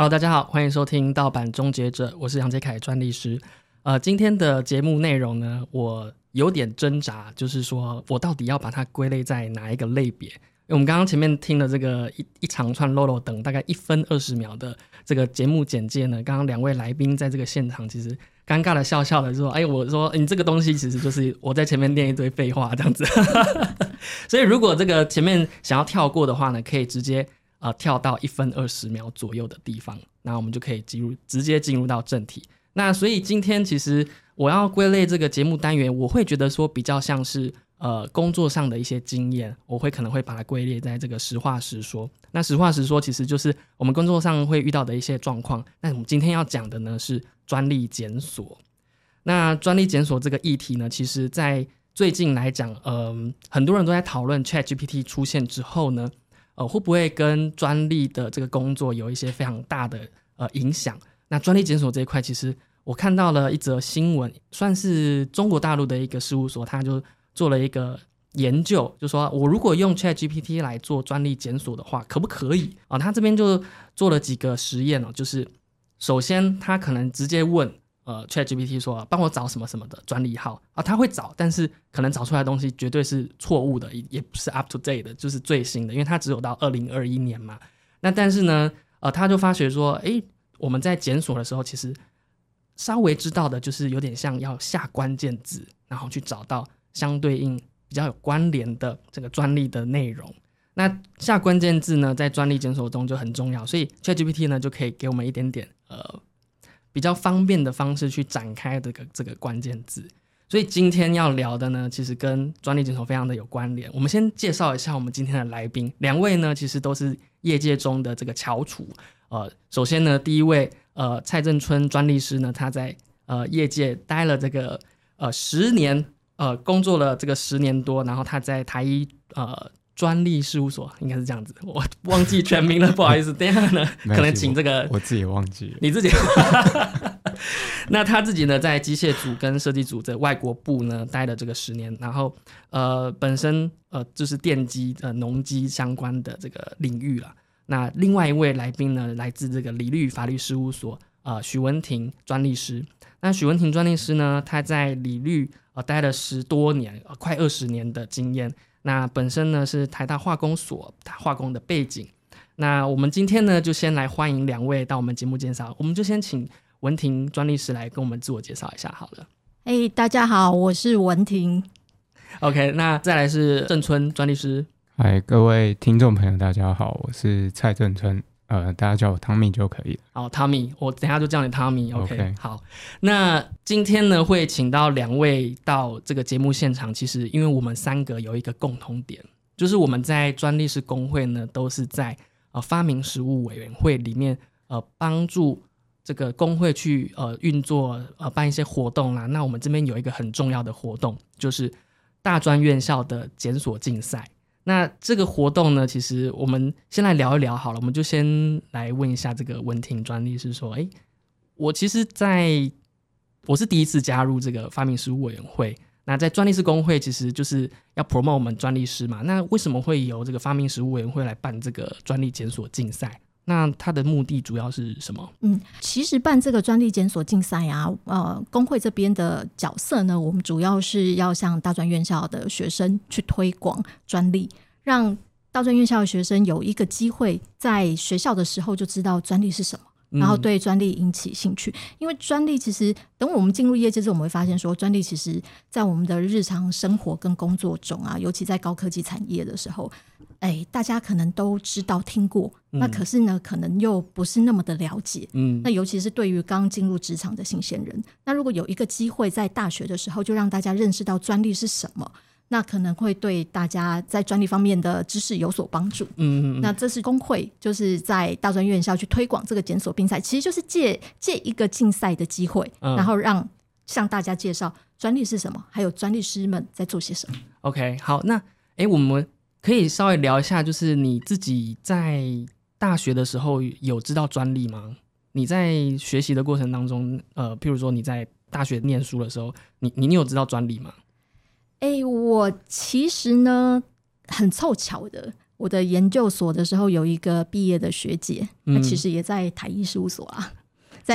Hello，大家好，欢迎收听盗版终结者，我是杨杰凯专利师。呃，今天的节目内容呢，我有点挣扎，就是说我到底要把它归类在哪一个类别？因为我们刚刚前面听了这个一一长串漏漏等大概一分二十秒的这个节目简介呢，刚刚两位来宾在这个现场其实尴尬的笑笑的说：“哎，我说你这个东西其实就是我在前面念一堆废话这样子。”所以如果这个前面想要跳过的话呢，可以直接呃跳到一分二十秒左右的地方，那我们就可以进入直接进入到正题。那所以今天其实我要归类这个节目单元，我会觉得说比较像是呃工作上的一些经验，我会可能会把它归类在这个实话实说。那实话实说其实就是我们工作上会遇到的一些状况。那我们今天要讲的呢是专利检索。那专利检索这个议题呢，其实在最近来讲，嗯，很多人都在讨论 Chat GPT 出现之后呢，呃，会不会跟专利的这个工作有一些非常大的呃影响？那专利检索这一块，其实我看到了一则新闻，算是中国大陆的一个事务所，他就做了一个研究，就说我如果用 Chat GPT 来做专利检索的话，可不可以啊？他这边就做了几个实验哦，就是首先他可能直接问呃 Chat GPT 说，帮我找什么什么的专利号啊，他会找，但是可能找出来的东西绝对是错误的，也不是 up to date 的，就是最新的，因为它只有到二零二一年嘛。那但是呢，呃，他就发觉说，哎。我们在检索的时候，其实稍微知道的就是有点像要下关键字，然后去找到相对应比较有关联的这个专利的内容。那下关键字呢，在专利检索中就很重要，所以 ChatGPT 呢就可以给我们一点点呃比较方便的方式去展开这个这个关键字。所以今天要聊的呢，其实跟专利检索非常的有关联。我们先介绍一下我们今天的来宾，两位呢其实都是业界中的这个翘楚。呃，首先呢，第一位呃，蔡正春专利师呢，他在呃业界待了这个呃十年，呃工作了这个十年多，然后他在台一呃专利事务所，应该是这样子，我忘记全名了，不好意思。等下呢，可能请这个我自己忘记了，你自己。那他自己呢，在机械组跟设计组的外国部呢待了这个十年，然后呃本身呃就是电机呃农机相关的这个领域了。那另外一位来宾呢，来自这个李律法律事务所，呃，许文婷专利师。那许文婷专利师呢，他在李律呃待了十多年，呃，快二十年的经验。那本身呢是台大化工所化工的背景。那我们今天呢，就先来欢迎两位到我们节目介绍。我们就先请文婷专利师来跟我们自我介绍一下好了。哎，大家好，我是文婷。OK，那再来是郑春专利师。嗨，各位听众朋友，大家好，我是蔡郑春，呃，大家叫我汤米就可以了。好，汤米，我等下就叫你汤米。OK，好。那今天呢，会请到两位到这个节目现场，其实因为我们三个有一个共同点，就是我们在专利师工会呢，都是在呃发明实务委员会里面，呃，帮助这个工会去呃运作呃办一些活动啦。那我们这边有一个很重要的活动，就是大专院校的检索竞赛。那这个活动呢，其实我们先来聊一聊好了。我们就先来问一下这个文婷专利是说，哎，我其实在我是第一次加入这个发明实务委员会。那在专利师工会，其实就是要 promote 我们专利师嘛。那为什么会由这个发明实务委员会来办这个专利检索竞赛？那它的目的主要是什么？嗯，其实办这个专利检索竞赛啊，呃，工会这边的角色呢，我们主要是要向大专院校的学生去推广专利，让大专院校的学生有一个机会在学校的时候就知道专利是什么。然后对专利引起兴趣，因为专利其实等我们进入业界之后，我们会发现说，专利其实在我们的日常生活跟工作中啊，尤其在高科技产业的时候，哎，大家可能都知道听过，那可是呢，可能又不是那么的了解。嗯，那尤其是对于刚进入职场的新鲜人，那如果有一个机会在大学的时候就让大家认识到专利是什么。那可能会对大家在专利方面的知识有所帮助。嗯嗯那这是工会就是在大专院校去推广这个检索竞赛，其实就是借借一个竞赛的机会，然后让向大家介绍专利是什么，还有专利师们在做些什么。OK，好，那哎，我们可以稍微聊一下，就是你自己在大学的时候有知道专利吗？你在学习的过程当中，呃，譬如说你在大学念书的时候，你你你有知道专利吗？哎，我其实呢很凑巧的，我的研究所的时候有一个毕业的学姐，她嗯其实也在台艺事务所啊。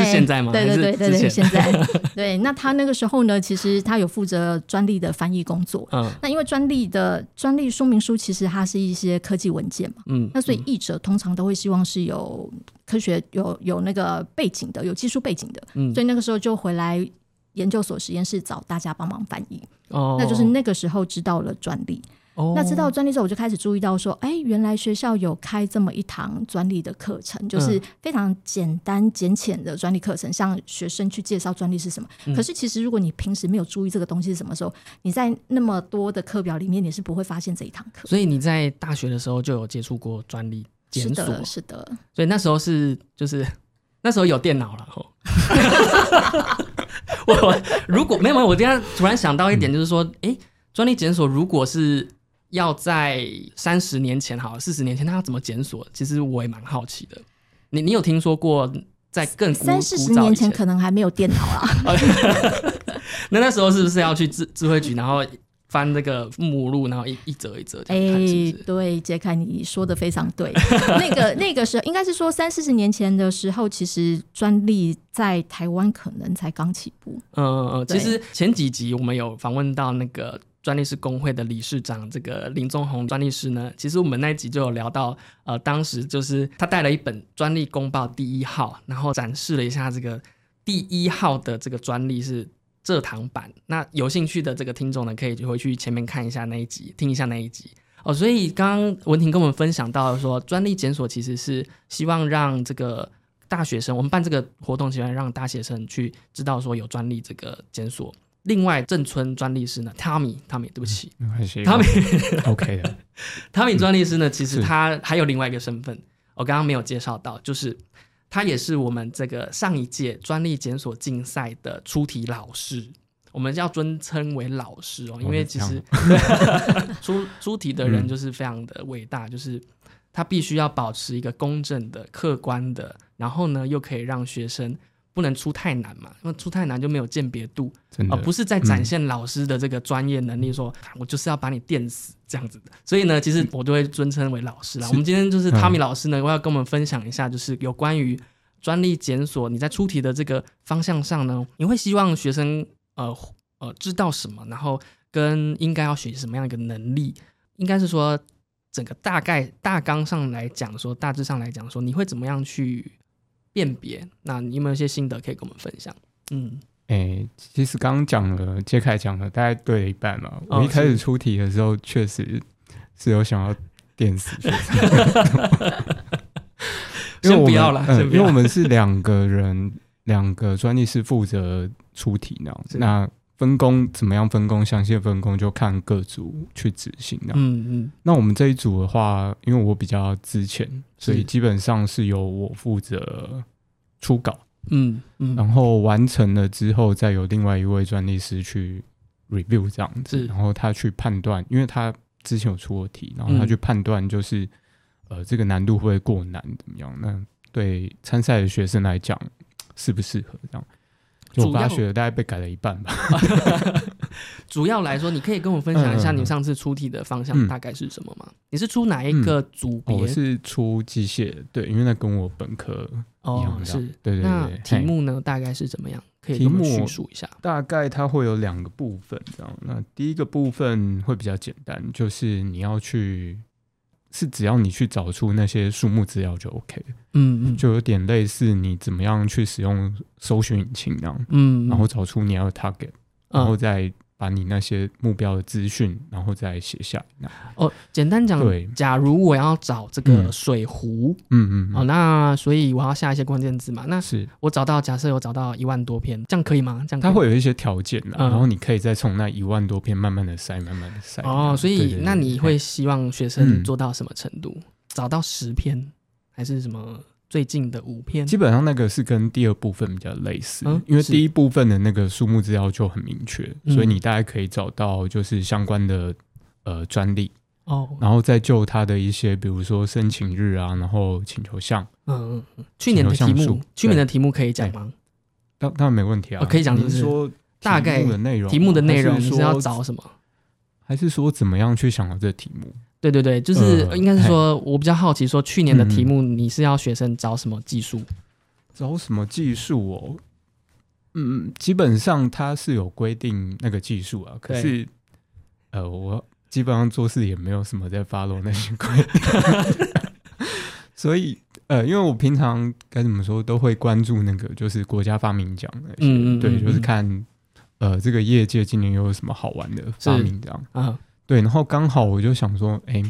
是现在吗对对对对对，现在 对。那他那个时候呢，其实他有负责专利的翻译工作。嗯那因为专利的专利说明书，其实它是一些科技文件嘛，嗯，那所以译者通常都会希望是有科学有有那个背景的，有技术背景的，嗯所以那个时候就回来研究所实验室找大家帮忙翻译。哦，那就是那个时候知道了专利。哦那知道专利之后，我就开始注意到说，哎，原来学校有开这么一堂专利的课程，就是非常简单简浅的专利课程，向学生去介绍专利是什么。嗯可是其实如果你平时没有注意这个东西是什么时候，你在那么多的课表里面，你是不会发现这一堂课。所以你在大学的时候就有接触过专利检索，的，是的，所以那时候是就是那时候有电脑了吼。我我如果没有没有，我今天突然想到一点，就是说，诶，专利检索如果是要在三十年前好，四十年前，它要怎么检索？其实我也蛮好奇的。你你有听说过在更三四十年前可能还没有电脑啦。那那时候是不是要去智智慧局，然后翻那个目录，然后一一折一则这样看，是哎？对，杰凯，你说的非常对。那个那个时候，应该是说三四十年前的时候，其实专利在台湾可能才刚起步。嗯嗯嗯，其实前几集我们有访问到那个专利师工会的理事长这个林宗宏专利师呢，其实我们那一集就有聊到，呃，当时就是他带了一本专利公报第一号，然后展示了一下这个第一号的这个专利是蔗糖版。那有兴趣的这个听众呢，可以就回去前面看一下那一集，听一下那一集。哦，所以刚刚文婷跟我们分享到说，专利检索其实是希望让这个大学生，我们办这个活动，希望让大学生去知道说有专利这个检索。另外，正村专利师呢，Tommy，Tommy，对不起。没关系，Tommy，Tommy，OK 的，专利师呢，其实他还有另外一个身份，我刚刚没有介绍到，就是他也是我们这个上一届专利检索竞赛的出题老师。我们要尊称为老师哦，因为其实 出出题的人嗯就是非常的伟大，就是他必须要保持一个公正的、客观的，然后呢又可以让学生不能出太难嘛，因为出太难就没有鉴别度啊、真的不是在展现老师的这个专业能力说，我就是要把你电死这样子的。所以呢，其实我都会尊称为老师啦。我们今天就是嗯 Tommy 老师呢，我要跟我们分享一下，就是有关于专利检索，你在出题的这个方向上呢，你会希望学生呃呃知道什么，然后跟应该要学习什么样一个能力，应该是说整个大概大纲上来讲说，大致上来讲说，你会怎么样去辨别？那你有没有一些心得可以跟我们分享？嗯，诶、其实刚刚讲了，杰凯讲了，大概对了一半嘛。哦我一开始出题的时候，确实是有想要电死学生，因为我不要啦嗯先不要因为我们是两个人，两个专利师负责出题那样子那分工怎么样分工，详细的分工就看各组去执行那嗯嗯那我们这一组的话，因为我比较之前，所以基本上是由我负责初稿。嗯嗯，然后完成了之后，再由另外一位专利师去 review 这样子，然后他去判断，因为他之前有出过题，然后他嗯去判断就是、呃这个难度会不会过难怎么样？那对参赛的学生来讲适不适合这样？主要学的大概被改了一半吧。主要来说，你可以跟我分享一下你上次出题的方向嗯大概是什么吗？你是出哪一个组别？哦我是出机械的，对，因为那跟我本科一哦样，是。对对那对。那题目呢，大概是怎么样？可以跟我们叙述一下。大概它会有两个部分，这样。那第一个部分会比较简单，就是你要去，是只要你去找出那些数目资料就 OK 了，嗯嗯，就有点类似你怎么样去使用搜寻引擎那样，嗯，然后找出你要的 target，然后嗯再把你那些目标的资讯，然后再写下来。哦，简单讲对，假如我要找这个嗯水壶哦，嗯嗯哦，那所以我要下一些关键字嘛。那是我找到，假设有找到一万多篇，这样可以吗？这样它会有一些条件的，嗯然后你可以再从那一万多篇慢慢的筛，慢慢的筛。哦，所以那你会希望学生嗯做到什么程度？找到十篇，还是什么最近的五篇？基本上那个是跟第二部分比较类似，嗯因为第一部分的那个数目资料就很明确，嗯所以你大概可以找到就是相关的呃专利，哦，然后再就它的一些比如说申请日啊，然后请求项，嗯嗯嗯，去年的题目去年的题目可以讲吗？当当然没问题啊，哦可以讲就是说大概题目的内容，题目的内容还是要找什么？还是说怎么样去想到这个题目？对对对，就是呃应该是说，我比较好奇，说去年的题目你是要学生找什么技术？找什么技术哦？嗯，基本上它是有规定那个技术啊，可是呃，我基本上做事也没有什么在 follow 那些规定，所以呃，因为我平常该怎么说都会关注那个就是国家发明奖那些，对，嗯嗯嗯就是嗯。看呃这个业界今年又有什么好玩的发明这样。啊，对，然后刚好我就想说，哎、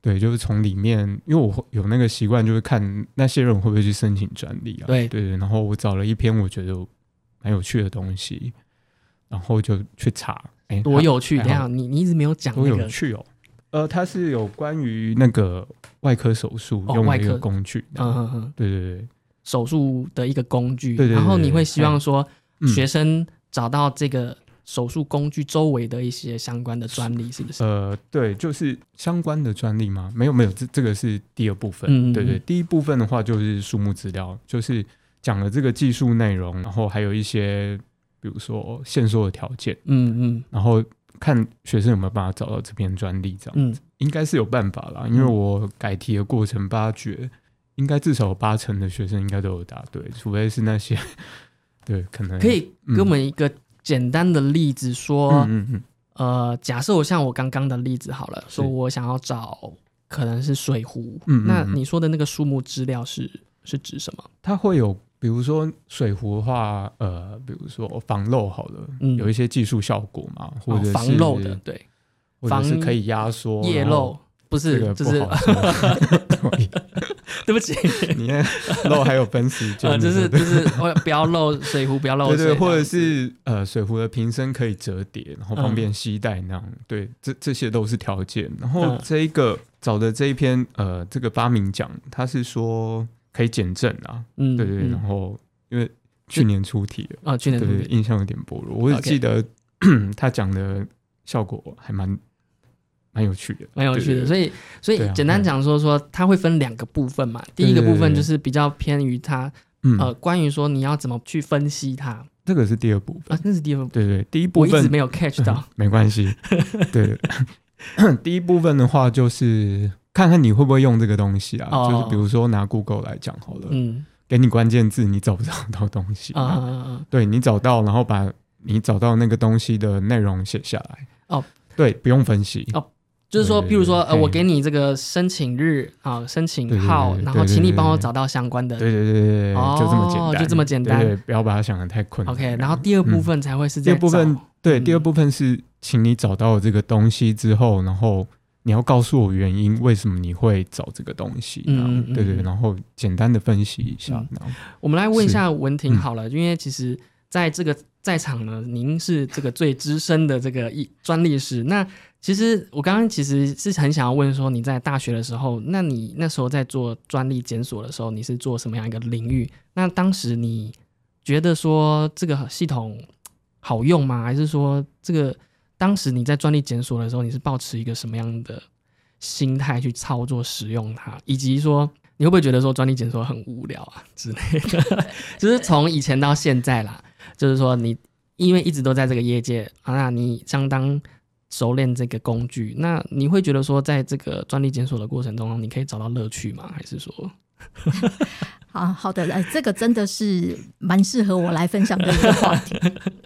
对，就是从里面，因为我会有那个习惯，就是看那些人会不会去申请专利啊。对对对，然后我找了一篇我觉得蛮有趣的东西，然后就去查，哎、它多有趣！还好等下你你一直没有讲多那个有趣哦。呃，它是有关于那个外科手术哦用的一个外科工具。嗯嗯嗯对对对，手术的一个工具，对对对然后你会希望说嗯学生找到这个手术工具周围的一些相关的专利，是不是？呃，对，就是相关的专利吗？没有没有，这这个是第二部分。嗯嗯对对，嗯第一部分的话就是数目资料，就是讲了这个技术内容，然后还有一些比如说限缩的条件，嗯嗯然后看学生有没有办法找到这篇专利，这样、嗯，应该是有办法啦。因为我改题的过程发觉，应该至少有八成的学生应该都有答对，除非是那些 对可能可以嗯给我们一个简单的例子说，嗯嗯嗯。呃，假设我像我刚刚的例子好了，是。说我想要找可能是水壶，嗯嗯嗯。那你说的那个数目资料是是指什么？它会有，比如说水壶的话，呃，比如说防漏好了，嗯。有一些技术效果嘛，或者是、哦防漏的，，对，或者是可以压缩液漏不是，这个就是对对不起，你看漏还有分时间呃，就是就是不要漏水壶，不要漏水，对对，或者是呃水壶的瓶身可以折叠，然后方嗯便携带那样，对，这这些都是条件。然后嗯。这一个找的这一篇呃这个发明奖，他是说可以减震啊，嗯，对对然后因为去年出题了。啊，去年对印象有点薄弱。我只记得 他讲的效果还蛮蛮有趣的，蛮有趣的，所以以所以简单讲说说，它会分两个部分嘛。第一个部分就是比较偏于它嗯，呃，关于说你要怎么去分析它这个是第二部分。啊，那是第二部分，对对，第一部分我一直没有 catch 到。没关系。对，第一部分的话就是看看你会不会用这个东西啊，哦就是比如说拿 Google 来讲好了，嗯给你关键字，你找不找到东西啊啊啊啊对你找到，然后把你找到那个东西的内容写下来。哦，对，不用分析。哦就是说，比如说，呃，我给你这个申请日啊，申请号，然后请你帮我找到相关的。对对对对就这么简单，就这么简单。对对不要把它想的太困难。OK，然后第二部分才会是第二部分找。对，嗯。第二部分是请你找到这个东西之后，然后你要告诉我原因，为什么你会找这个东西？嗯对对，嗯。然后简单的分析一下我们来问一下文婷嗯好了，因为其实在这个在场呢，您是这个最资深的这个一专利师。那其实我刚刚其实是很想要问说，你在大学的时候，那你那时候在做专利检索的时候，你是做什么样一个领域？那当时你觉得说这个系统好用吗？还是说这个当时你在专利检索的时候，你是抱持一个什么样的心态去操作使用它，以及说你会不会觉得说专利检索很无聊啊之类的？就是从以前到现在啦，就是说你因为一直都在这个业界啊，那你相当熟练这个工具，那你会觉得说在这个专利检索的过程中，你可以找到乐趣吗？还是说，啊好的，哎，这个真的是蛮适合我来分享的一个话题。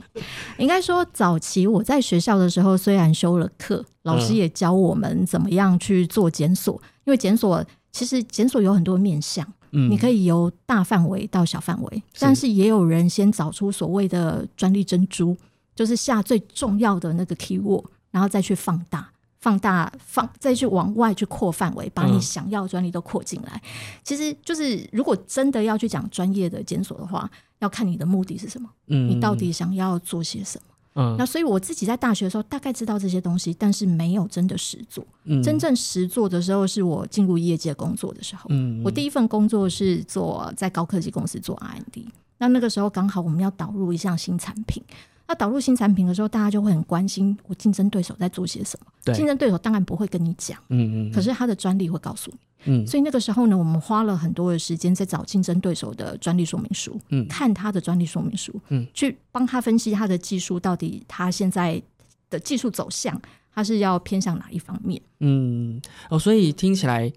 应该说，早期我在学校的时候，虽然修了课，老师嗯也教我们怎么样去做检索，因为检索其实检索有很多面向，嗯，你可以由大范围到小范围，但是也有人先找出所谓的专利珍珠，就是下最重要的那个 keyword，然后再去放大。放大放再去往外去扩范围，把你嗯想要的专利都扩进来。其实就是如果真的要去讲专业的检索的话，要看你的目的是什么，嗯你到底想要做些什么。嗯那所以我自己在大学的时候大概知道这些东西，但是没有真的实做。嗯真正实做的时候，是我进入业界工作的时候。嗯我第一份工作是做在高科技公司做 R&D，那那个时候刚好我们要导入一项新产品。那导入新产品的时候，大家就会很关心我竞争对手在做些什么。对竞争对手当然不会跟你讲，嗯嗯，可是他的专利会告诉你。嗯所以那个时候呢，我们花了很多的时间在找竞争对手的专利说明书，嗯看他的专利说明书，嗯去帮他分析他的技术到底他现在的技术走向，他是要偏向哪一方面？嗯，哦，所以听起来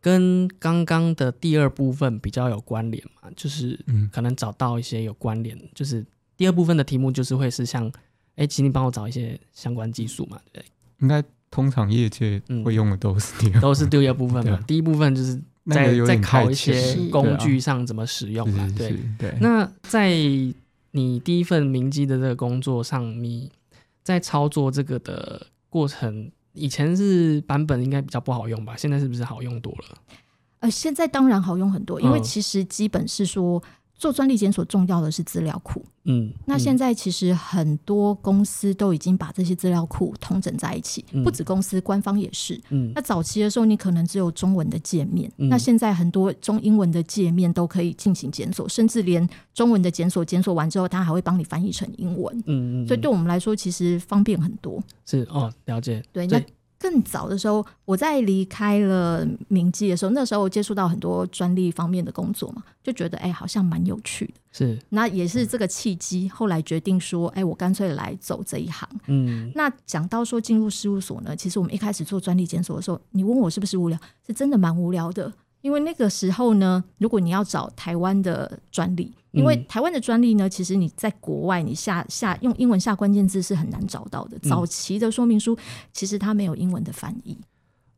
跟刚刚的第二部分比较有关联嘛，就是嗯可能找到一些有关联，就是第二部分的题目就是会是像，哎，请你帮我找一些相关技术嘛，对不应该通常业界会用的都是第二对？都是第二部分。嘛第一部分就是在在考一些工具上怎么使用嘛，对。对。那在你第一份明基的这个工作上，你在操作这个的过程，以前是版本应该比较不好用吧？现在是不是好用多了？呃，现在当然好用很多，因为嗯其实基本是说做专利检索重要的是资料库。嗯，那现在其实很多公司都已经把这些资料库统整在一起，嗯不止公司，官方也是。嗯那早期的时候，你可能只有中文的界面，嗯那现在很多中英文的界面都可以进行检索，甚至连中文的检索检索完之后，它还会帮你翻译成英文。嗯嗯，所以对我们来说，其实方便很多。是哦，了解。对，那对更早的时候，我在离开了明基的时候，那时候我接触到很多专利方面的工作嘛，就觉得哎、好像蛮有趣的。是那也是这个契机，后来决定说，哎、我干脆来走这一行。嗯那讲到说进入事务所呢，其实我们一开始做专利检索的时候，你问我是不是无聊，是真的蛮无聊的。因为那个时候呢，如果你要找台湾的专利，因为嗯台湾的专利呢，其实你在国外你下下用英文下关键字是很难找到的。早期的说明书其实它没有英文的翻译，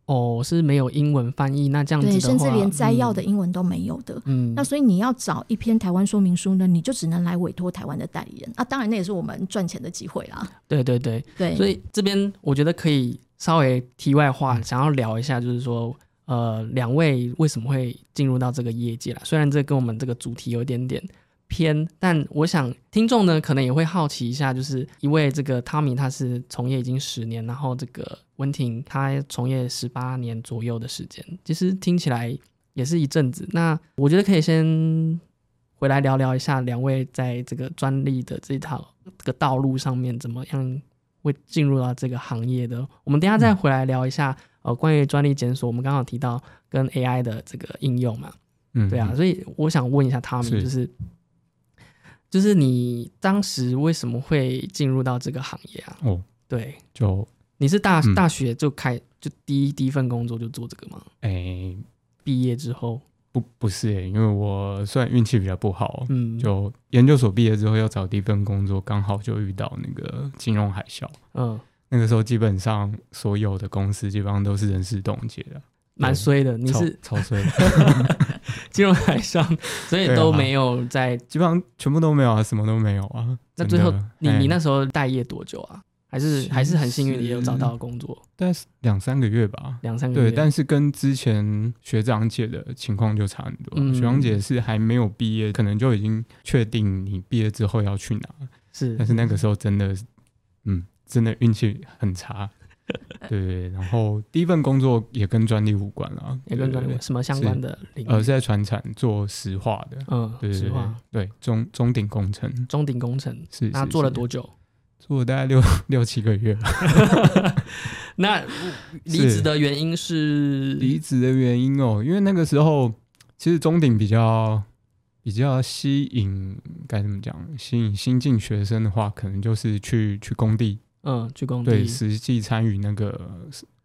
哦，是没有英文翻译，那这样子甚至连摘要的嗯英文都没有的。嗯，那所以你要找一篇台湾说明书呢，你就只能来委托台湾的代理人啊。当然，那也是我们赚钱的机会啦。对对对，对，所以这边我觉得可以稍微题外嗯话，想要聊一下，就是说，呃，两位为什么会进入到这个业界啦？虽然这跟我们这个主题有一点点偏，但我想听众呢可能也会好奇一下，就是一位这个汤米他是从业已经十年，然后这个温婷他从业十八年左右的时间，其实听起来也是一阵子。那我觉得可以先回来聊聊一下两位在这个专利的这套这个道路上面怎么样会进入到这个行业的。我们等下再回来聊一下、呃关于专利检索，我们刚好提到跟 AI 的这个应用嘛，嗯，对啊，所以我想问一下他们，是就是就是你当时为什么会进入到这个行业啊？哦，对，就你是大、嗯大学就开就第一第一份工作就做这个吗？诶、毕业之后，不不是诶、因为我虽然运气比较不好，嗯，就研究所毕业之后要找第一份工作，刚好就遇到那个金融海啸。嗯，那个时候基本上所有的公司基本上都是人事冻结的，蛮衰的。你是超衰的，金融海上，所以都没有在。基本上全部都没有啊，什么都没有啊。那最后你你那时候待业多久啊？还是其还是很幸运，也有找到工作，大概是两三个月吧。两三个月。对，但是跟之前学长姐的情况就差很多。嗯学长姐是还没有毕业，可能就已经确定你毕业之后要去哪，是但是那个时候真的，嗯，真的运气很差。对然后第一份工作也跟专利无关了，也跟专利什么相关的领域？呃，是在船厂做石化的，嗯，对对对实话，对，中中鼎工程中鼎工程，是那做了多久？做了大概六 六七个月吧。那离职的原因是离职的原因哦，因为那个时候其实中鼎比较比较吸引，该怎么讲？吸引新进学生的话，可能就是去去工地，嗯，去工对，实际参与那个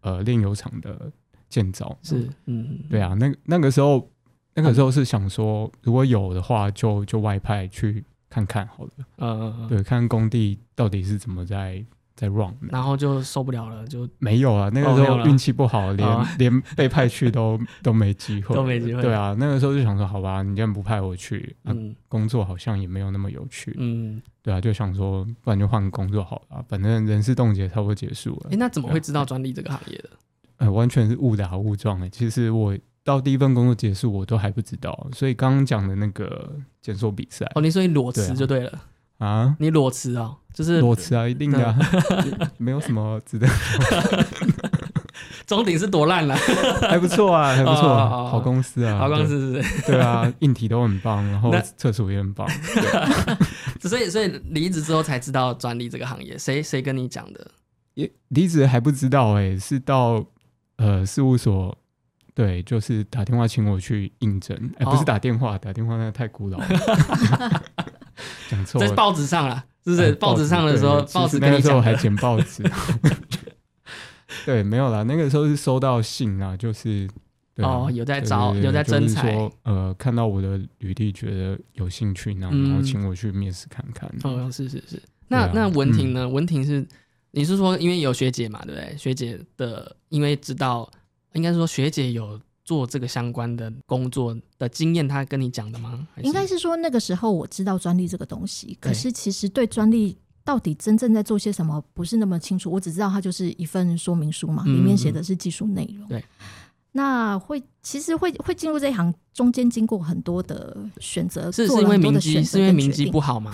呃炼油厂的建造。是嗯，对啊，那那个时候那个时候是想说，如果有的话就，就外派去看看好了。呃，对，看工地到底是怎么在在 run 的。然后就受不了了，就没有了，那个时候运气不好，连、哦连被派去都 都没机会，都没机会对啊，那个时候就想说，好吧，你既然不派我去，那、嗯工作好像也没有那么有趣，嗯，对啊，就想说，不然就换个工作好了啊，反正人事冻结差不多结束了。哎，那怎么会知道专利这个行业的？呃，完全是误打误撞哎、其实我到第一份工作结束，我都还不知道，所以刚刚讲的那个检索比赛哦，你说你裸辞就对了，啊，你裸辞啊，就是裸辞啊，一定的、啊，没有什么值得，中鼎是多烂了，还不错啊，还不错，啊哦哦好公司啊，好公司是是？对啊，硬体都很棒，然后那厕所也很棒。所以所以离职之后才知道专利这个行业，谁谁跟你讲的？也离职还不知道哎、是到呃事务所，对，就是打电话请我去应征，哎、不哦是打电话，打电话那个太古老了，讲错了。在报纸上了，是不是？哎报纸上的时候，报纸那个时候还剪报纸，对，没有啦，那个时候是收到信啊，就是对啊哦，有在招，有在征就是才。呃，看到我的履历觉得有兴趣，然后嗯然后请我去面试看看。哦，是是是。那、啊那文婷呢？文婷是你是说因为有学姐嘛，对不对？学姐的因为知道，应该说学姐有做这个相关的工作的经验，她跟你讲的吗？还应该是说那个时候我知道专利这个东西，可是其实对专利到底真正在做些什么不是那么清楚。我只知道它就是一份说明书嘛，嗯里面写的是技术内容。对，那会其实会会进入这一行，中间经过很多的选择，是是因为明基，是因为明基不好吗？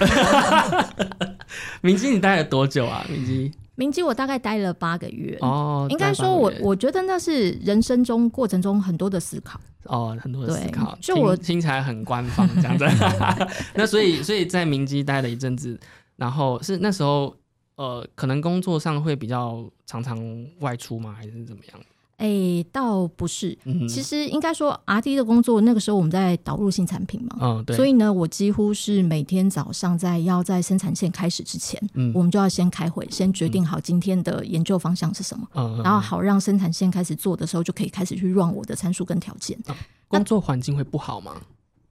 明基你待了多久啊？明基明基我大概待了八个月。哦，应该待说我，我觉得那是人生中过程中很多的思考。哦很多的思考，就我听起来很官方这样子。那所以所以在明基待了一阵子，然后是那时候呃，可能工作上会比较常常外出吗？还是怎么样？哎，倒不是，嗯，其实应该说 R D 的工作，那个时候我们在导入新产品嘛，嗯对，所以呢，我几乎是每天早上在要在生产线开始之前，嗯。我们就要先开会，先决定好今天的研究方向是什么，嗯，然后好让生产线开始做的时候，就可以开始去 run 我的参数跟条件。工作环境会不好吗？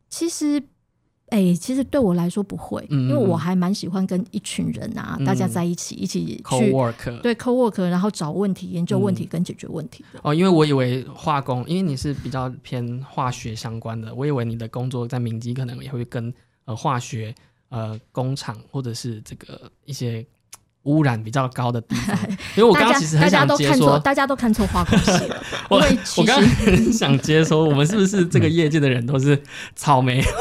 其实，哎、其实对我来说不会，嗯因为我还蛮喜欢跟一群人啊，嗯。大家在一起一起 co 去 work 对 co work，然后找问题、研究问嗯。题跟解决问题的。哦，因为我以为化工，因为你是比较偏化学相关的，我以为你的工作在明基可能也会跟呃化学呃工厂或者是这个一些污染比较高的地方，因为我刚刚其实很大家想接都看错，说，大家都看错化工系了，我我刚刚很想接说，我们是不是这个业界的人都是草莓？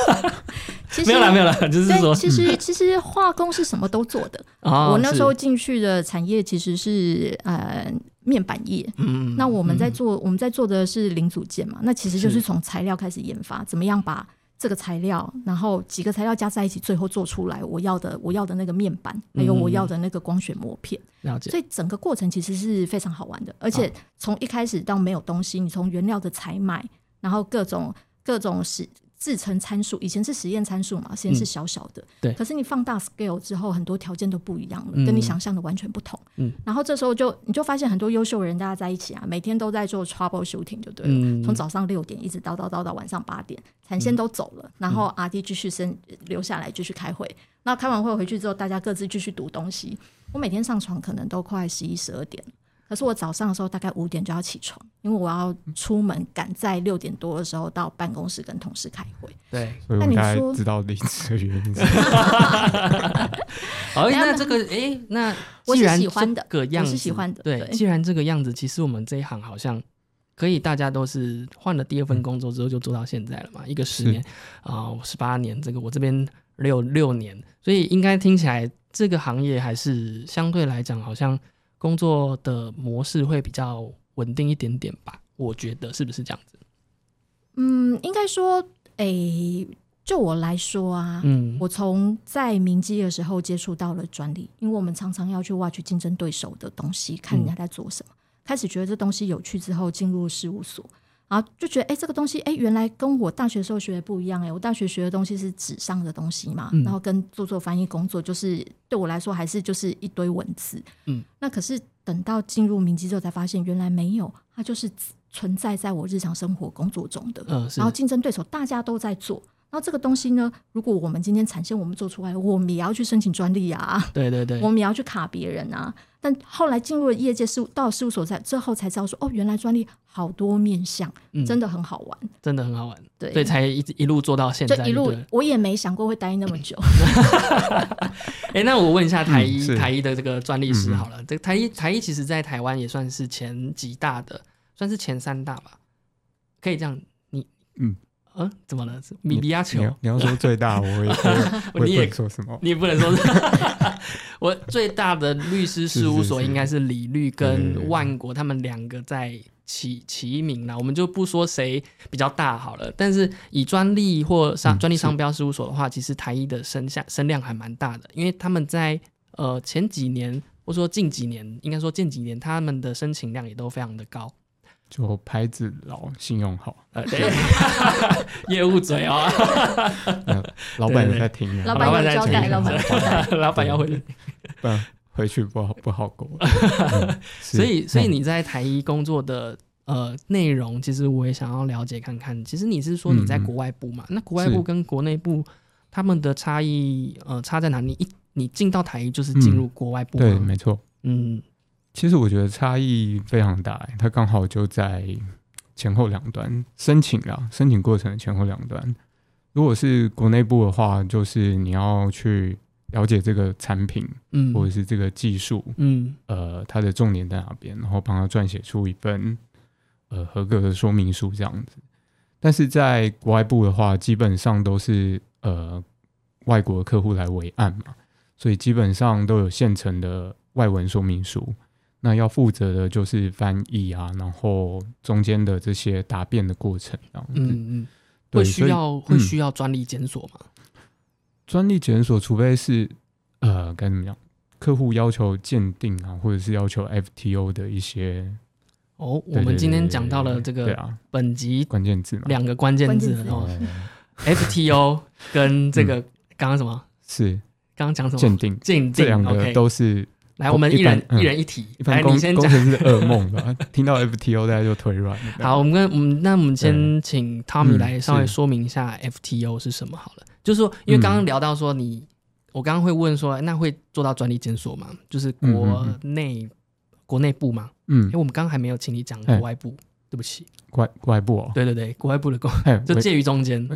没有了，没有了，就是，说，其实其实化工是什么都做的。哦我那时候是进去的产业其实是呃面板业，嗯，那我们在嗯。做、我们在做的是零组件嘛，那其实就是是。从材料开始研发，怎么样把这个材料，然后几个材料加在一起，最后做出来我要的我要的那个面板，还有我要的那个光学膜片。了解，所以整个过程其实是非常好玩的，而且从一开始到没有东西，你从原料的采买，然后各种各种实制成参数，以前是实验参数嘛，实验是小小的，对。可是你放大 scale 之后，很多条件都不一样了，嗯。跟你想象的完全不同。嗯，然后这时候就你就发现很多优秀的人大家在一起啊，每天都在做 trouble shooting 就对了。嗯。从早上六点一直叨叨叨到晚上八点，产线都走了，然后 R D 继续生留下来继续开会。那开完会回去之后，大家各自继续读东西。我每天上床可能都快十一十二点，可是我早上的时候大概五点就要起床，因为我要出门赶在六点多的时候到办公室跟同事开会。对，所以我大概那你说知道离职的原因。好，那这个诶，那 我是既然喜欢的我是这个样子，喜欢的对，既然这个样子，其实我们这一行好像可以，大家都是换了第二份工作之后就做到现在了嘛，一个十年啊，十八年，这个我这边六六年，所以应该听起来这个行业还是相对来讲，好像工作的模式会比较稳定一点点吧？我觉得是不是这样子？嗯，应该说，诶、就我来说啊，嗯，我从在明基的时候接触到了专利，因为我们常常要去挖掘竞争对手的东西，看人家在做什么。开始觉得这东西有趣之后，进入事务所，然后就觉得，哎、这个东西，哎、原来跟我大学时候学的不一样、哎，我大学学的东西是纸上的东西嘛，嗯然后跟做做翻译工作，就是对我来说还是就是一堆文字。嗯，那可是等到进入明基之后，才发现原来没有，它就是存在在我日常生活工作中的。嗯，然后竞争对手大家都在做。然后这个东西呢，如果我们今天产线我们做出来，我们也要去申请专利啊，对对对我，们也要去卡别人啊。但后来进入了业界事务，到事务所在之后才知道说，哦，原来专利好多面向，嗯真的很好玩。真的很好玩，对，所以才一一路做到现在，就一路我也没想过会待那么久。哎、那我问一下台一、台一的这个专利师好了，这个台一台一其实在台湾也算是前几大的，算是前三大吧，可以这样，你嗯嗯，怎么了？是米比亚球你，要你要说最大，我也 我也我你也说什么。你也不能说是，我最大的律师事务所应该是李律跟万国他们两个在齐齐名啦，我们就不说谁比较大好了。但是以专利或商嗯专利商标事务所的话，其实台一的声下声量还蛮大的，因为他们在呃前几年或者说近几年，应该说近几年他们的申请量也都非常的高。就牌子老，信用好，呃，对，业务嘴哦，呃老板有在听啊，老板在听交代，老板交代。老板要回去。不然回去不好不好过。所以，所以嗯你在台一工作的呃内容，其实我也想要了解看看。其实你是说你在国外部嘛？那国外部跟国内部他们的差异，呃，差在哪？你一你进到台一就是进入国外部对，吗？没错。嗯其实我觉得差异非常大，它刚好就在前后两端申请啦，申请过程的前后两端。如果是国内部的话，就是你要去了解这个产品嗯或者是这个技术，嗯呃，它的重点在哪边，然后帮他撰写出一份呃合格的说明书这样子。但是在国外部的话，基本上都是呃外国客户来为案嘛，所以基本上都有现成的外文说明书。那要负责的就是翻译啊，然后中间的这些答辩的过程这样子。嗯嗯，对会需要会嗯需要专利检索吗？专利检索，除非是呃该怎么讲，客户要求鉴定啊，或者是要求 FTO 的一些。哦，我对们今天讲到了这个对啊，本集关键字嘛，两个关键字哦，FTO 跟这个刚刚什么？是刚刚讲什么？鉴定，鉴定这两个都是来，我们一人一人一题，一般来，工工你先讲。程师的噩梦吧。听到 FTO 大家就腿软。好，我们跟我们那我们先对请 Tommy 嗯来稍微是说明一下 FTO 是什么好了。就是说，因为刚嗯刚聊到说你，我刚刚会问说，那会做到专利检索吗？就是嗯国嗯内国内部嘛？嗯因为，我们刚刚还没有请你讲哎国外部，对不起。国国外部哦，对对对，国外部的公 就介于中间。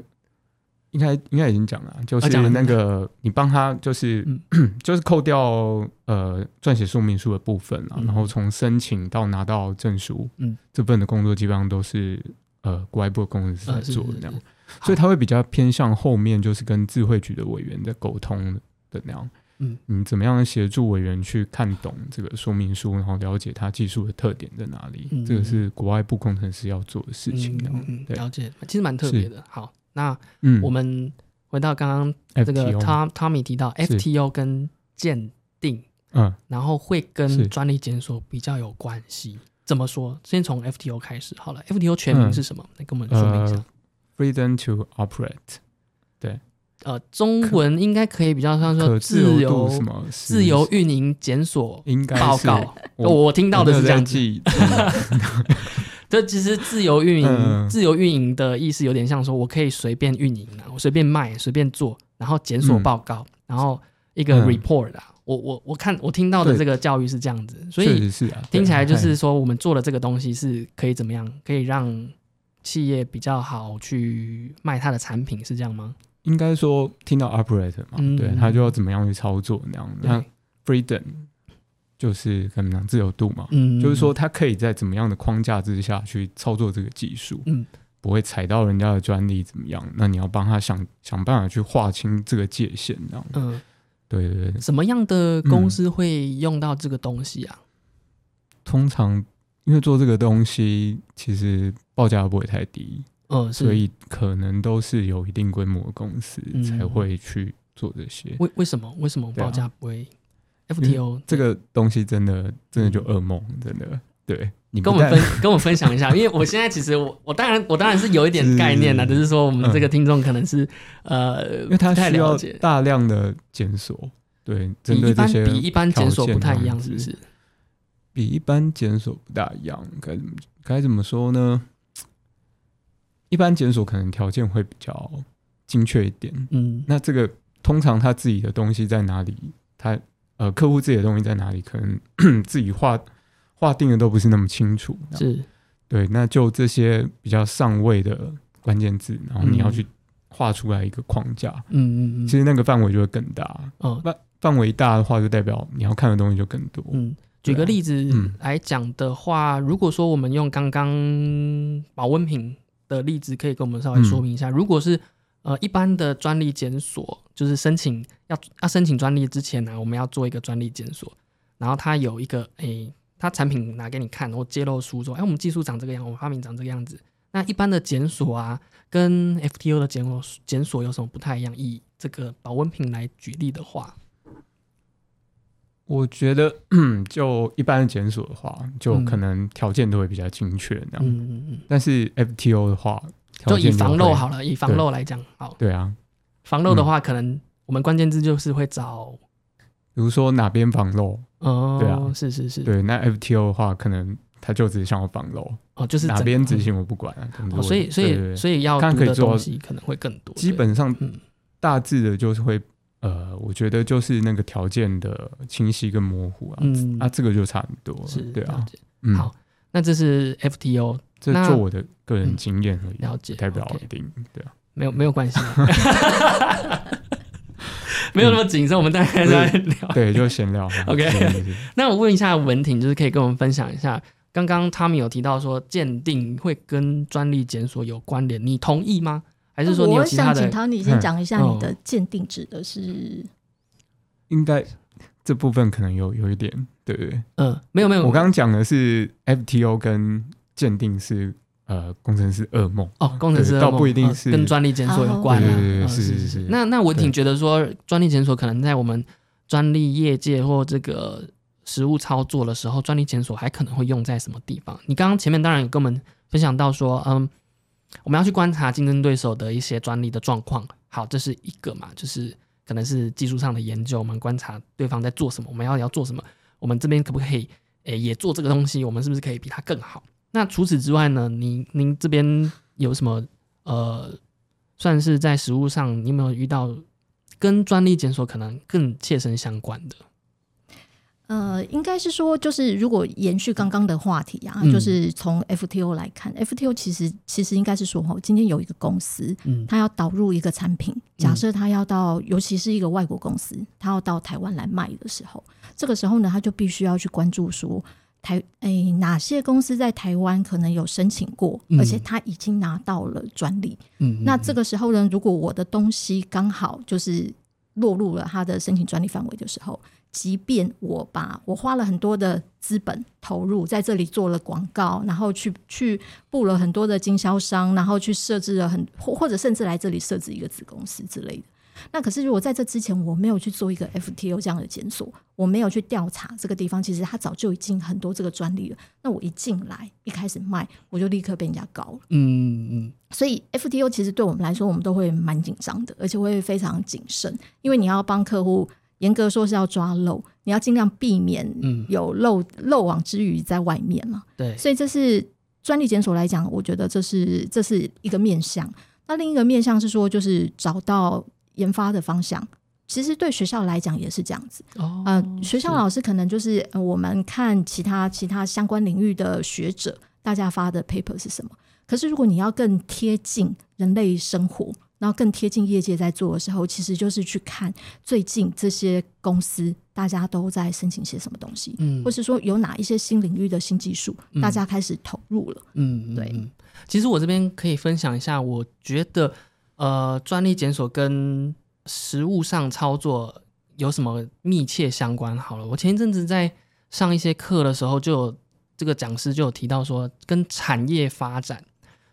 应该应该已经讲了，就是啊讲了。那个你帮他就是嗯。就是扣掉呃撰写说明书的部分啊，嗯。然后从申请到拿到证书，嗯，这份的工作基本上都是呃国外部的工程师在做的那样。是，所以他会比较偏向后面就是跟智慧局的委员在沟通的那样。嗯。你怎么样协助委员去看懂这个说明书，然后了解它技术的特点在哪里？嗯这个是国外部工程师要做的事情。嗯，了解，其实蛮特别的。好，那嗯我们回到刚刚这个 FTO Tom Tommy 提到 FTO 跟鉴定，嗯然后会跟是专利检索比较有关系。怎么说？先从 FTO 开始好了。FTO 全名嗯是什么？来跟我们说明一下。呃，freedom to operate，对呃，中文应该可以比较像说自自由什么自由运营检索应该报告。我我听到的是这样子。记，这其实自由运营，嗯。自由运营的意思有点像说，我可以随便运营啊，我随便卖，随便做，然后检索嗯。报告，然后一个嗯。report 啊。我我我看我听到的对。这个教育是这样子，所以是啊，听起来就是说，我们做的这个东西是可以怎么样，可以让企业比较好去卖它的产品，是这样吗？应该说听到 operator 嘛，嗯对，他就要怎么样去操作那样。那，freedom 就是怎么讲自由度嘛，嗯就是说，他可以在怎么样的框架之下去操作这个技术，嗯不会踩到人家的专利怎么样？那你要帮他想想办法去划清这个界限，这样。嗯，对对对，什么样的公司会用到这个东西啊？通常因为做这个东西，其实报价不会太低，嗯，是所以可能都是有一定规模的公司嗯才会去做这些。为为什么为什么报价不会 FTO 这个东西真的真的就噩梦，真的。对你跟我们分 跟我分享一下，因为我现在其实我我当然我当然是有一点概念啦，只是说我们嗯这个听众可能是、呃因为他太需要大量的检索，对，针对这些比一般检索不太一样，是不是？比一般检索不大一样，该怎么该怎么说呢？一般检索可能条件会比较精确一点，嗯那这个通常他自己的东西在哪里，他呃客户自己的东西在哪里，可能 自己划划定的都不是那么清楚。是对，那就这些比较上位的关键字，然后你要嗯去画出来一个框架，嗯嗯嗯其实那个范围就会更大。哦范围大的话，就代表你要看的东西就更多。嗯。举个例子嗯来讲的话，如果说我们用刚刚保温瓶的例子，可以跟我们稍微说明一嗯下。如果是呃一般的专利检索，就是申请要要申请专利之前呢、我们要做一个专利检索，然后它有一个诶，它产品拿给你看，然后揭露书说，哎，我们技术长这个样，我们发明长这个样子。那一般的检索啊，跟 FTO 的检索检索有什么不太一样？以这个保温瓶来举例的话，我觉得，就一般的检索的话，就可能条件都会比较精确那样。嗯嗯嗯，但是 FTO 的话，就以防漏好了，以防漏来讲，好，对啊，防漏的话，可能我们关键字就是会找比如说哪边防漏，哦，对啊。是是是，对，那 FTO 的话，可能他就只想要防漏，哦，就是哪边执行我不管所以所以所以要看可以做东西可能会更多，基本上嗯。大致的就是会，呃，我觉得就是那个条件的清晰跟模糊啊，嗯。啊，这个就差很多了是，对啊，嗯，好，那这是 FTO 这那做我的个人嗯经验而已，了解代表一定对啊。没有没有关系，没有那么谨慎，我们大概在聊。对，就闲聊 OK 那我问一下文婷，就是可以跟我们分享一下，刚刚他们有提到说鉴定会跟专利检索有关联，你同意吗？还是说你有我其他的？想请唐你先讲一下嗯你的鉴定指的是应该这部分可能有有一点，对不对。嗯，没有没有，我刚刚讲的是 FTO 跟鉴定是呃工程师噩梦，哦，工程师噩梦呃不一定是跟专利检索有关啊。对对对嗯是是是是是那那我挺觉得说，专利检索可能在我们专利业界或这个实务操作的时候，专利检索还可能会用在什么地方？你刚刚前面当然有跟我们分享到说，嗯，我们要去观察竞争对手的一些专利的状况。好，这是一个嘛，就是可能是技术上的研究，我们观察对方在做什么，我们要要做什么，我们这边可不可以诶、也做这个东西？我们是不是可以比他更好？那除此之外呢？您您这边有什么呃，算是在实物上，你有没有遇到跟专利检索可能更切身相关的？呃，应该是说，就是如果延续刚刚的话题啊，嗯就是从 FTO 来看，FTO 其实其实应该是说，哈，今天有一个公司，嗯它要导入一个产品，假设它要到，尤其是一个外国公司，它要到台湾来卖的时候，这个时候呢，它就必须要去关注说。台诶，哪些公司在台湾可能有申请过，嗯而且他已经拿到了专利？嗯，那这个时候呢，如果我的东西刚好就是落入了他的申请专利范围的时候，即便我把我花了很多的资本投入在这里做了广告，然后去去布了很多的经销商，然后去设置了很或或者甚至来这里设置一个子公司之类的。那可是如果在这之前我没有去做一个 FTO 这样的检索，我没有去调查这个地方，其实它早就已经很多这个专利了。那我一进来一开始卖，我就立刻被人家告了。嗯嗯所以 FTO 其实对我们来说，我们都会蛮紧张的，而且会非常谨慎，因为你要帮客户严格说是要抓漏，你要尽量避免嗯有漏漏网之鱼在外面嘛。对，所以这是专利检索来讲，我觉得这是这是一个面向。那另一个面向是说，就是找到研发的方向。其实对学校来讲也是这样子，哦呃，学校老师可能就是、呃我们看其他其他相关领域的学者，大家发的 paper 是什么。可是如果你要更贴近人类生活，然后更贴近业界在做的时候，其实就是去看最近这些公司大家都在申请些什么东西，嗯。或是说有哪一些新领域的新技术，嗯。大家开始投入了。嗯，嗯对嗯。其实我这边可以分享一下，我觉得呃，专利检索跟实物上操作有什么密切相关？好了，我前一阵子在上一些课的时候，就有这个讲师就有提到说，跟产业发展，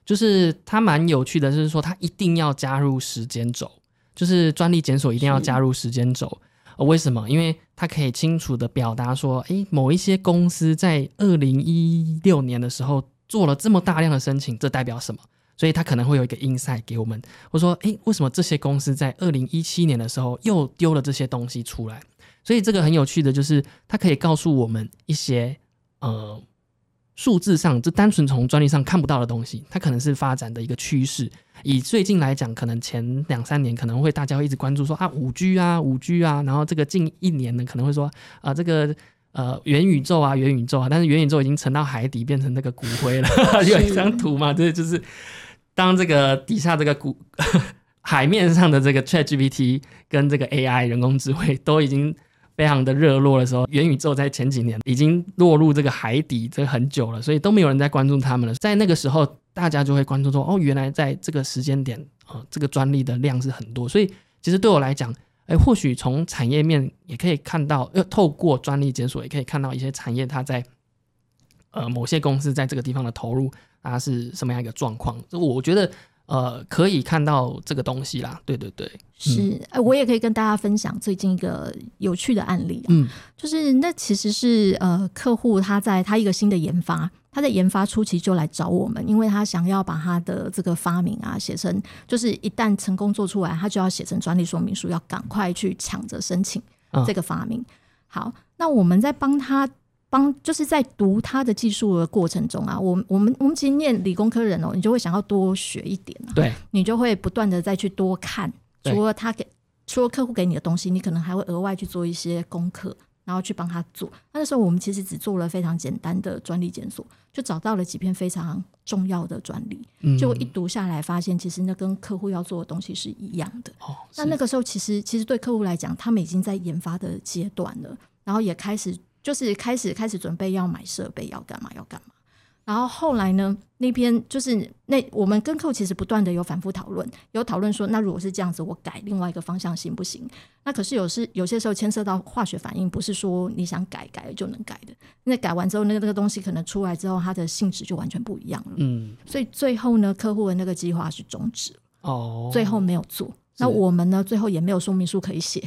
就是它蛮有趣的，就是说它一定要加入时间轴，就是专利检索一定要加入时间轴。呃为什么？因为它可以清楚的表达说，诶，某一些公司在二零一六年的时候做了这么大量的申请，这代表什么？所以他可能会有一个 insight 给我们，我说，诶，为什么这些公司在二零一七年的时候又丢了这些东西出来？所以这个很有趣的就是，它可以告诉我们一些呃数字上，这单纯从专利上看不到的东西，它可能是发展的一个趋势。以最近来讲，可能前两三年可能会大家会一直关注说啊五 G 啊五 G 啊，然后这个近一年呢可能会说啊这个呃元宇宙啊元宇宙啊，但是元宇宙已经沉到海底变成那个骨灰了，有一张图嘛，这就是当这个底下这个骨 海面上的这个 ChatGPT 跟这个 AI 人工智慧都已经非常的热络的时候，元宇宙在前几年已经落入这个海底这很久了，所以都没有人在关注他们了。在那个时候，大家就会关注说，哦，原来在这个时间点啊、这个专利的量是很多，所以其实对我来讲，哎，或许从产业面也可以看到，呃，透过专利检索也可以看到一些产业它在呃某些公司在这个地方的投入，它是什么样一个状况。我觉得呃可以看到这个东西啦，对对对，是，呃，我也可以跟大家分享最近一个有趣的案例啊，嗯就是那其实是呃客户他在他一个新的研发，他在研发初期就来找我们，因为他想要把他的这个发明啊写成，就是一旦成功做出来，他就要写成专利说明书，要赶快去抢着申请。嗯这个发明。好，那我们在帮他帮，就是在读他的技术的过程中啊，我们我们我们其实念理工科人哦，你就会想要多学一点啊，对，你就会不断的再去多看，除了他给除了客户给你的东西，你可能还会额外去做一些功课。然后去帮他做。那时候我们其实只做了非常简单的专利检索，就找到了几篇非常重要的专利。嗯结果一读下来，发现其实那跟客户要做的东西是一样的。哦，那那个时候，其实其实对客户来讲，他们已经在研发的阶段了，然后也开始就是开始开始准备要买设备，要干嘛要干嘛。然后后来呢，那边就是那我们跟客户其实不断的有反复讨论，有讨论说，那如果是这样子，我改另外一个方向行不行？那可是有时有些时候牵涉到化学反应，不是说你想改改了就能改的。那改完之后，那个那个东西可能出来之后，它的性质就完全不一样了。嗯，所以最后呢，客户的那个计划是终止了。哦，最后没有做。那我们呢？最后也没有说明书可以写，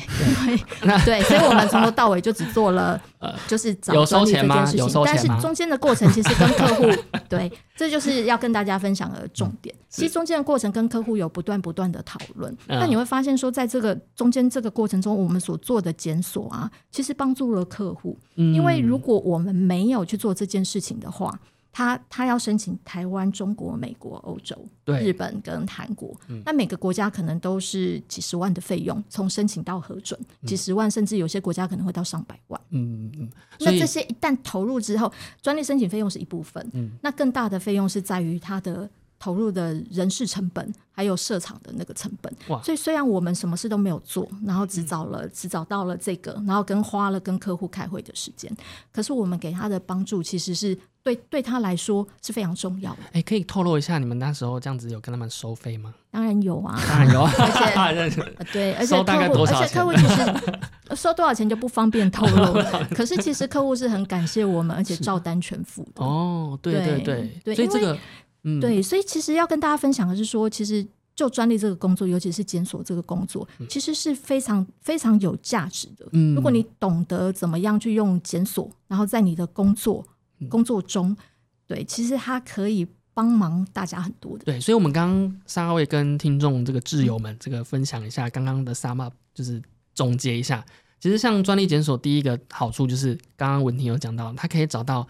因为 对，所以我们从头到尾就只做了，就是找有收专利钱吗有这件事情。但收钱吗是中间的过程其实跟客户，对，这就是要跟大家分享的重点。其实中间的过程跟客户有不断不断的讨论。嗯那你会发现说，在这个中间这个过程中，我们所做的检索啊，其实帮助了客户。嗯因为如果我们没有去做这件事情的话，他他要申请台湾、中国、美国、欧洲、日本跟韩国，那每个国家可能都是几十万的费用，从申请到核准，几十万，甚至有些国家可能会到上百万。嗯嗯，嗯。那这些一旦投入之后，专利申请费用是一部分，嗯。那更大的费用是在于它的投入的人事成本，还有设厂的那个成本。所以虽然我们什么事都没有做，然后只找了、只找到了这个，然后跟花了跟客户开会的时间，可是我们给他的帮助其实是对对他来说是非常重要的。哎，可以透露一下你们那时候这样子有跟他们收费吗？当然有啊，当然有，啊 而且呃 对，而且客户，而且客户其实收多少钱就不方便透露了。可是其实客户是很感谢我们，而且照单全付的。哦，对对对对因为所以这个嗯，对，所以其实要跟大家分享的是说，其实就专利这个工作，尤其是检索这个工作，其实是非常非常有价值的。嗯如果你懂得怎么样去用检索，然后在你的工作嗯工作中，对，其实它可以帮忙大家很多的。对，所以我们刚刚三位跟听众这个挚友们这个分享一下刚刚的 sum up，就是总结一下。其实像专利检索，第一个好处就是刚刚文婷有讲到，它可以找到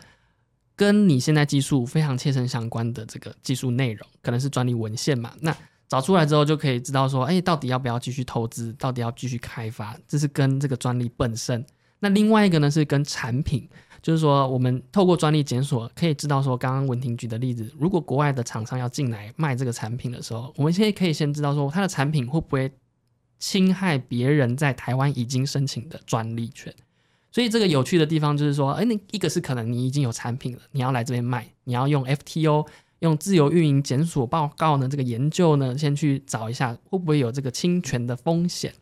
跟你现在技术非常切身相关的这个技术内容，可能是专利文献嘛。那找出来之后，就可以知道说，哎，到底要不要继续投资，到底要继续开发，这是跟这个专利本身。那另外一个呢是跟产品，就是说我们透过专利检索可以知道说，刚刚文婷举的例子，如果国外的厂商要进来卖这个产品的时候，我们现在可以先知道说它的产品会不会侵害别人在台湾已经申请的专利权。所以这个有趣的地方就是说，哎，那一个是可能你已经有产品了，你要来这边卖，你要用 FTO 用自由运营检索报告呢，这个研究呢，先去找一下会不会有这个侵权的风险。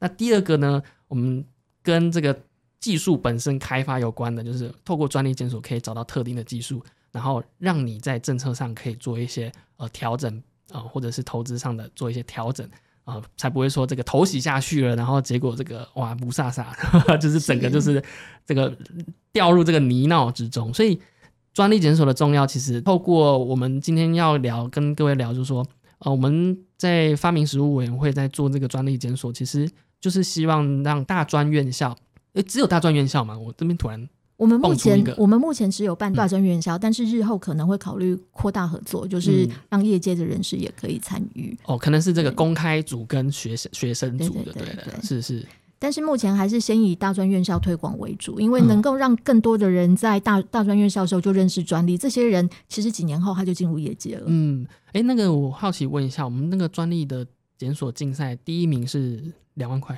那第二个呢，我们跟这个技术本身开发有关的，就是透过专利检索可以找到特定的技术，然后让你在政策上可以做一些呃调整啊、呃或者是投资上的做一些调整啊、呃才不会说这个头洗下去了，然后结果这个哇不飒飒，就是整个就是这个掉入这个泥淖之中。所以专利检索的重要，其实透过我们今天要聊跟各位聊，就是说呃我们在发明实务委员会在做这个专利检索，其实就是希望让大专院校。诶，只有大专院校嘛？我这边突然我们目前我们目前只有办大专院校，但是日后可能会考虑扩大合作，就是嗯。让业界的人士也可以参与。哦，可能是这个公开组跟学生学生组对的，对了，对对对。是是，但是目前还是先以大专院校推广为主，因为嗯。能够让更多的人在大大专院校的时候就认识专利，这些人其实几年后他就进入业界了。嗯，哎，那个我好奇问一下，我们那个专利的检索竞赛第一名是两万块，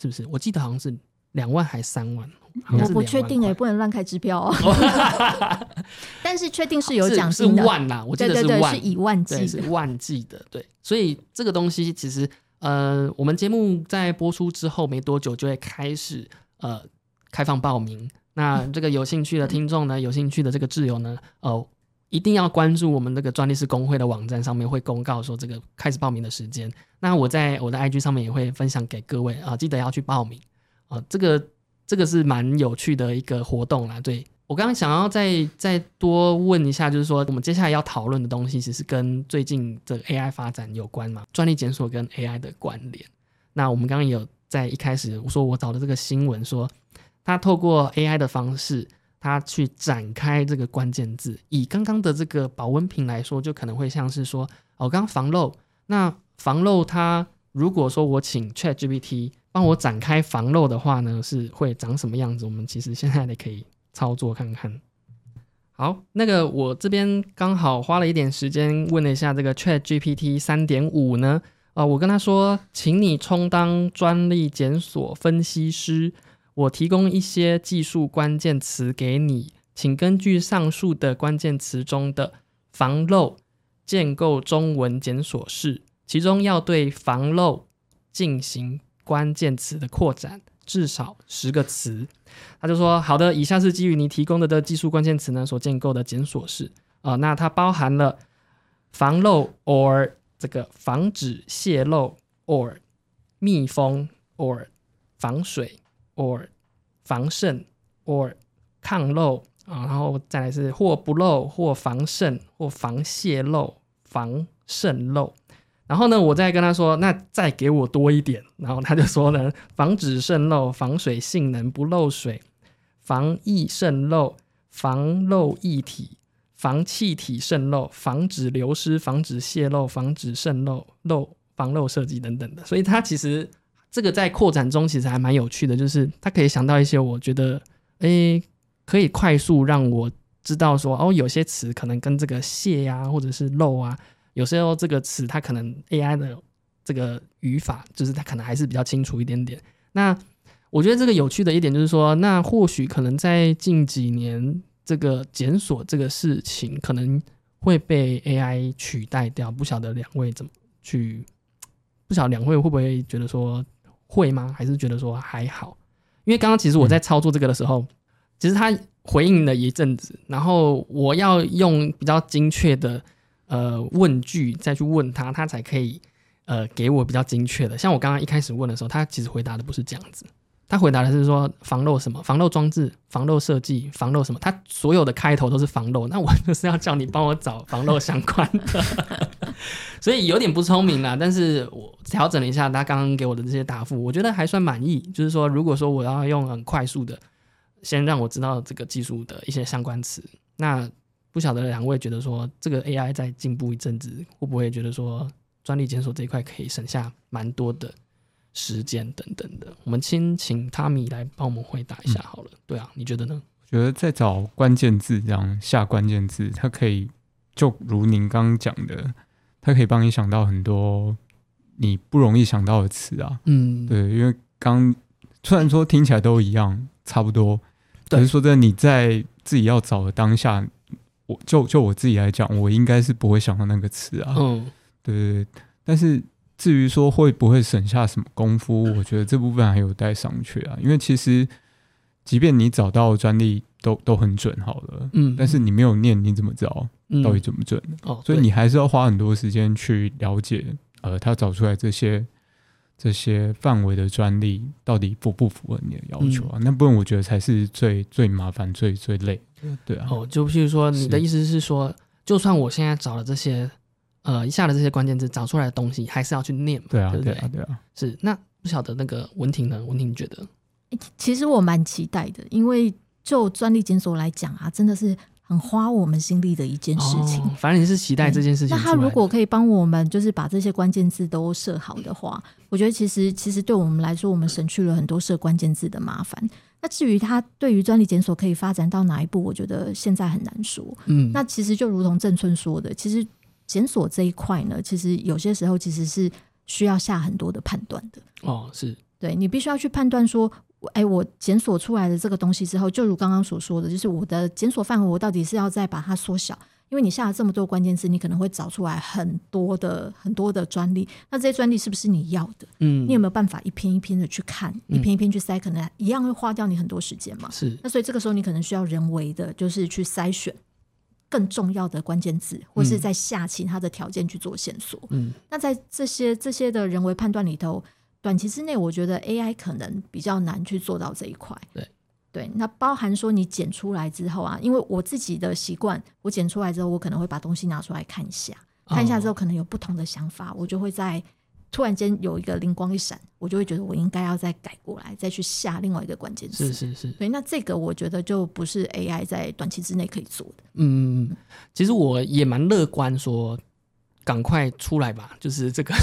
是不是？我记得好像是两万还三万，我不确定哎、万块不能乱开支票哦。但是确定是有是是奖金的，万啦，我记得万，是以万对，计万计的，对，所以这个东西其实，呃，我们节目在播出之后没多久就会开始呃开放报名。那这个有兴趣的听众呢，有兴趣的这个挚友呢，呃，一定要关注我们这个专利师工会的网站上面会公告说这个开始报名的时间。那我在我的 IG 上面也会分享给各位啊、记得要去报名啊、这个这个是蛮有趣的一个活动啦。对我刚刚想要再再多问一下，就是说我们接下来要讨论的东西，其实跟最近的 AI 发展有关嘛，专利检索跟 AI 的关联。那我们刚刚有在一开始我说我找的这个新闻说，他透过 AI 的方式，他去展开这个关键字。以刚刚的这个保温瓶来说，就可能会像是说，哦，刚刚防漏，那防漏它如果说我请 ChatGPT 帮我展开防漏的话呢，是会长什么样子？我们其实现在也可以操作看看。好，那个我这边刚好花了一点时间问了一下这个 Chat GPT 三点五呢，啊，我跟他说，请你充当专利检索分析师，我提供一些技术关键词给你，请根据上述的关键词中的防漏建构中文检索式，其中要对防漏进行关键词的扩展。至少十个词，他就说好的，以下是基于你提供的的技术关键词呢所建构的检索式啊，那它包含了防漏 or 这个防止泄漏 or 密封 or 防水 or 防渗 or 抗漏啊，然后再来是或不漏或防渗或防泄漏防渗漏。然后呢，我再跟他说，那再给我多一点。然后他就说呢，防止渗漏、防水性能不漏水、防溢渗漏、防漏液体、防气体渗漏、防止流失、防止泄漏、防止渗漏、漏防漏设计等等的。所以它其实这个在扩展中其实还蛮有趣的，就是它可以想到一些我觉得，诶，可以快速让我知道说，哦，有些词可能跟这个泄呀，或者是漏啊。有时候这个词它可能 AI 的这个语法，就是它可能还是比较清楚一点点。那我觉得这个有趣的一点就是说，那或许可能在近几年，这个检索这个事情可能会被 AI 取代掉。不晓得两位怎么去？不晓得两位会不会觉得说会吗？还是觉得说还好？因为刚刚其实我在操作这个的时候，其实他回应了一阵子，然后我要用比较精确的。呃，问句再去问他，他才可以呃给我比较精确的。像我刚刚一开始问的时候，他其实回答的不是这样子，他回答的是说防漏什么，防漏装置、防漏设计、防漏什么，他所有的开头都是防漏。那我就是要叫你帮我找防漏相关的，所以有点不聪明啦。但是我调整了一下他刚刚给我的这些答复，我觉得还算满意。就是说，如果说我要用很快速的，先让我知道这个技术的一些相关词，那。不晓得两位觉得说这个 AI 在进步一阵子，会不会觉得说专利检索这一块可以省下蛮多的时间等等的？我们先请 Tommy 来帮我们回答一下好了。对啊，你觉得呢？我觉得在找关键字这样下关键字，它可以就如您刚刚讲的，它可以帮你想到很多你不容易想到的词啊。嗯，对，因为刚虽然说听起来都一样，差不多，但是说真的，你在自己要找的当下。就就我自己来讲，我应该是不会想到那个词啊。嗯，对对对。但是至于说会不会省下什么功夫，我觉得这部分还有待商榷啊。因为其实，即便你找到专利都都很准好了，嗯，但是你没有念，你怎么知道到底准不准？哦，所以你还是要花很多时间去了解，呃，他找出来这些。这些范围的专利到底符不符合你的要求啊？那部分我觉得才是最最麻烦、最最累。对啊。哦，就譬如说，你的意思是说，就算我现在找了这些，呃，一下的这些关键字找出来的东西，还是要去念嘛？对啊，对啊，对啊。是。那不晓得那个文婷呢？文婷觉得，其实我蛮期待的，因为就专利检索来讲啊，真的是。很花我们心力的一件事情。反正你是期待这件事情。那他如果可以帮我们，就是把这些关键字都设好的话，我觉得其实其实对我们来说，我们省去了很多设关键字的麻烦。那至于他对于专利检索可以发展到哪一步，我觉得现在很难说。嗯，那其实就如同郑春说的，其实检索这一块呢，其实有些时候其实是需要下很多的判断的。哦，是对你必须要去判断说。哎，我检索出来的这个东西之后，就如刚刚所说的，就是我的检索范围，我到底是要再把它缩小？因为你下了这么多关键字，你可能会找出来很多的很多的专利。那这些专利是不是你要的？嗯，你有没有办法一篇一篇的去看，一篇一篇去筛？可能一样会花掉你很多时间嘛。是。那所以这个时候你可能需要人为的，就是去筛选更重要的关键字，或是在下其他的条件去做线索。嗯。那在这些这些的人为判断里头。短期之内，我觉得 AI 可能比较难去做到这一块。对对，那包含说你剪出来之后啊，因为我自己的习惯，我剪出来之后，我可能会把东西拿出来看一下，看一下之后可能有不同的想法，我就会在突然间有一个灵光一闪，我就会觉得我应该要再改过来，再去下另外一个关键词。是是是，对，那这个我觉得就不是 AI 在短期之内可以做的。嗯，其实我也蛮乐观，说赶快出来吧，就是这个，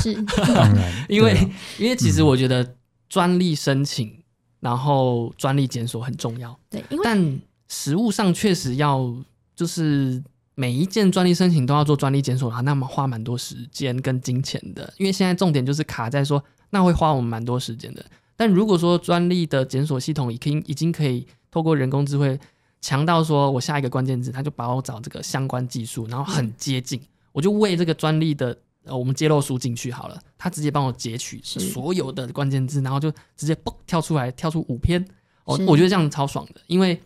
因为、啊。因为其实我觉得专利申请，然后专利检索很重要，对，因为但实物上确实要就是每一件专利申请都要做专利检索的话，那么花蛮多时间跟金钱的。因为现在重点就是卡在说，那会花我们蛮多时间的。但如果说专利的检索系统已经已经可以透过人工智慧强到说我下一个关键字，它就把我找这个相关技术，然后很接近，我就喂这个专利的呃我们揭露书进去好了，它直接帮我截取是所有的关键字，然后就直接嘣跳出来，跳出五篇。哦，我觉得这样超爽的，因为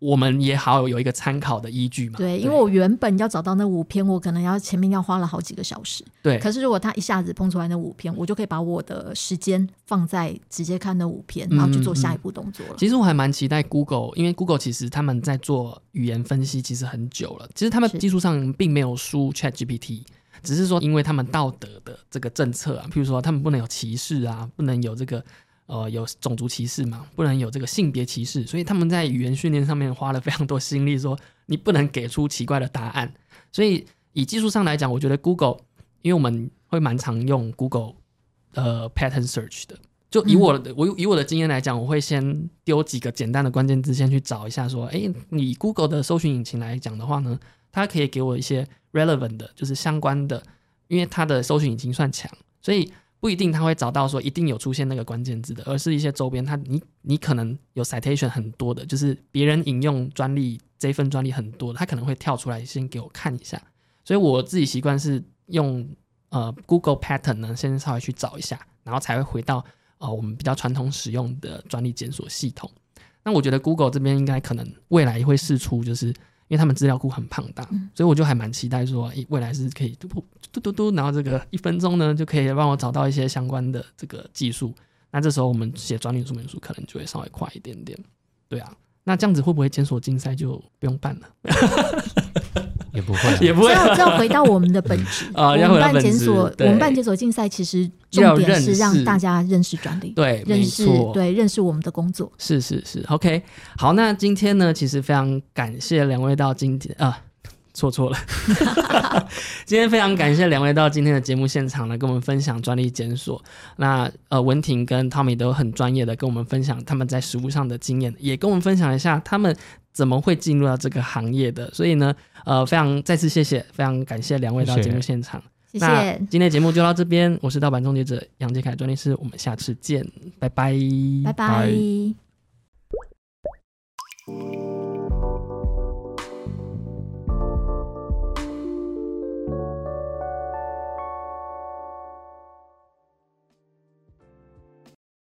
我们也好有一个参考的依据嘛。对，因为我原本要找到那五篇，我可能要前面要花了好几个小时。对可是如果他一下子蹦出来那五篇，我就可以把我的时间放在直接看那五篇，嗯然后去做下一步动作了。其实我还蛮期待 Google，因为 Google 其实他们在做语言分析其实很久了，其实他们技术上并没有输 Chat GPT，只是说因为他们道德的这个政策啊，譬如说他们不能有歧视啊，不能有这个呃有种族歧视嘛，不能有这个性别歧视，所以他们在语言训练上面花了非常多心力，说你不能给出奇怪的答案。所以以技术上来讲，我觉得 Google，因为我们会蛮常用 Google 呃 pattern search 的。就以我的、我以我的经验来讲，我会先丢几个简单的关键字，先去找一下，说，哎，你 Google 的搜寻引擎来讲的话呢，它可以给我一些 relevant 的，就是相关的，因为它的搜寻引擎算强，所以不一定他会找到说一定有出现那个关键字的，而是一些周边，它你你可能有 citation 很多的，就是别人引用专利这份专利很多的，他可能会跳出来先给我看一下，所以我自己习惯是用呃 Google pattern 呢，先稍微去找一下，然后才会回到呃我们比较传统使用的专利检索系统。那我觉得 Google 这边应该可能未来会试出，就是因为他们资料库很庞大，所以我就还蛮期待说，诶未来是可以嘟嘟嘟嘟，然后这个一分钟呢就可以帮我找到一些相关的这个技术。那这时候我们写专利说明书可能就会稍微快一点点。对啊，那这样子会不会检索竞赛就不用办了？也不会。啊，也不会。这要要回到我们的本质 啊我要们办回到本质检索，我们办检索竞赛，其实重点是让大家认识专利，对，认识，对认识我们的工作。是是是，OK，好，那今天呢，其实非常感谢两位到今天啊，错错了，今天非常感谢两位到今天的节目现场来跟我们分享专利检索。那呃，文婷跟汤米都很专业的跟我们分享他们在实务上的经验，也跟我们分享一下他们怎么会进入到这个行业的？所以呢呃非常再次谢谢非常感谢两位到节目现场。谢谢。今天节目就到这边我是盗版终结者杨杰凯专利师我们下次见拜拜拜拜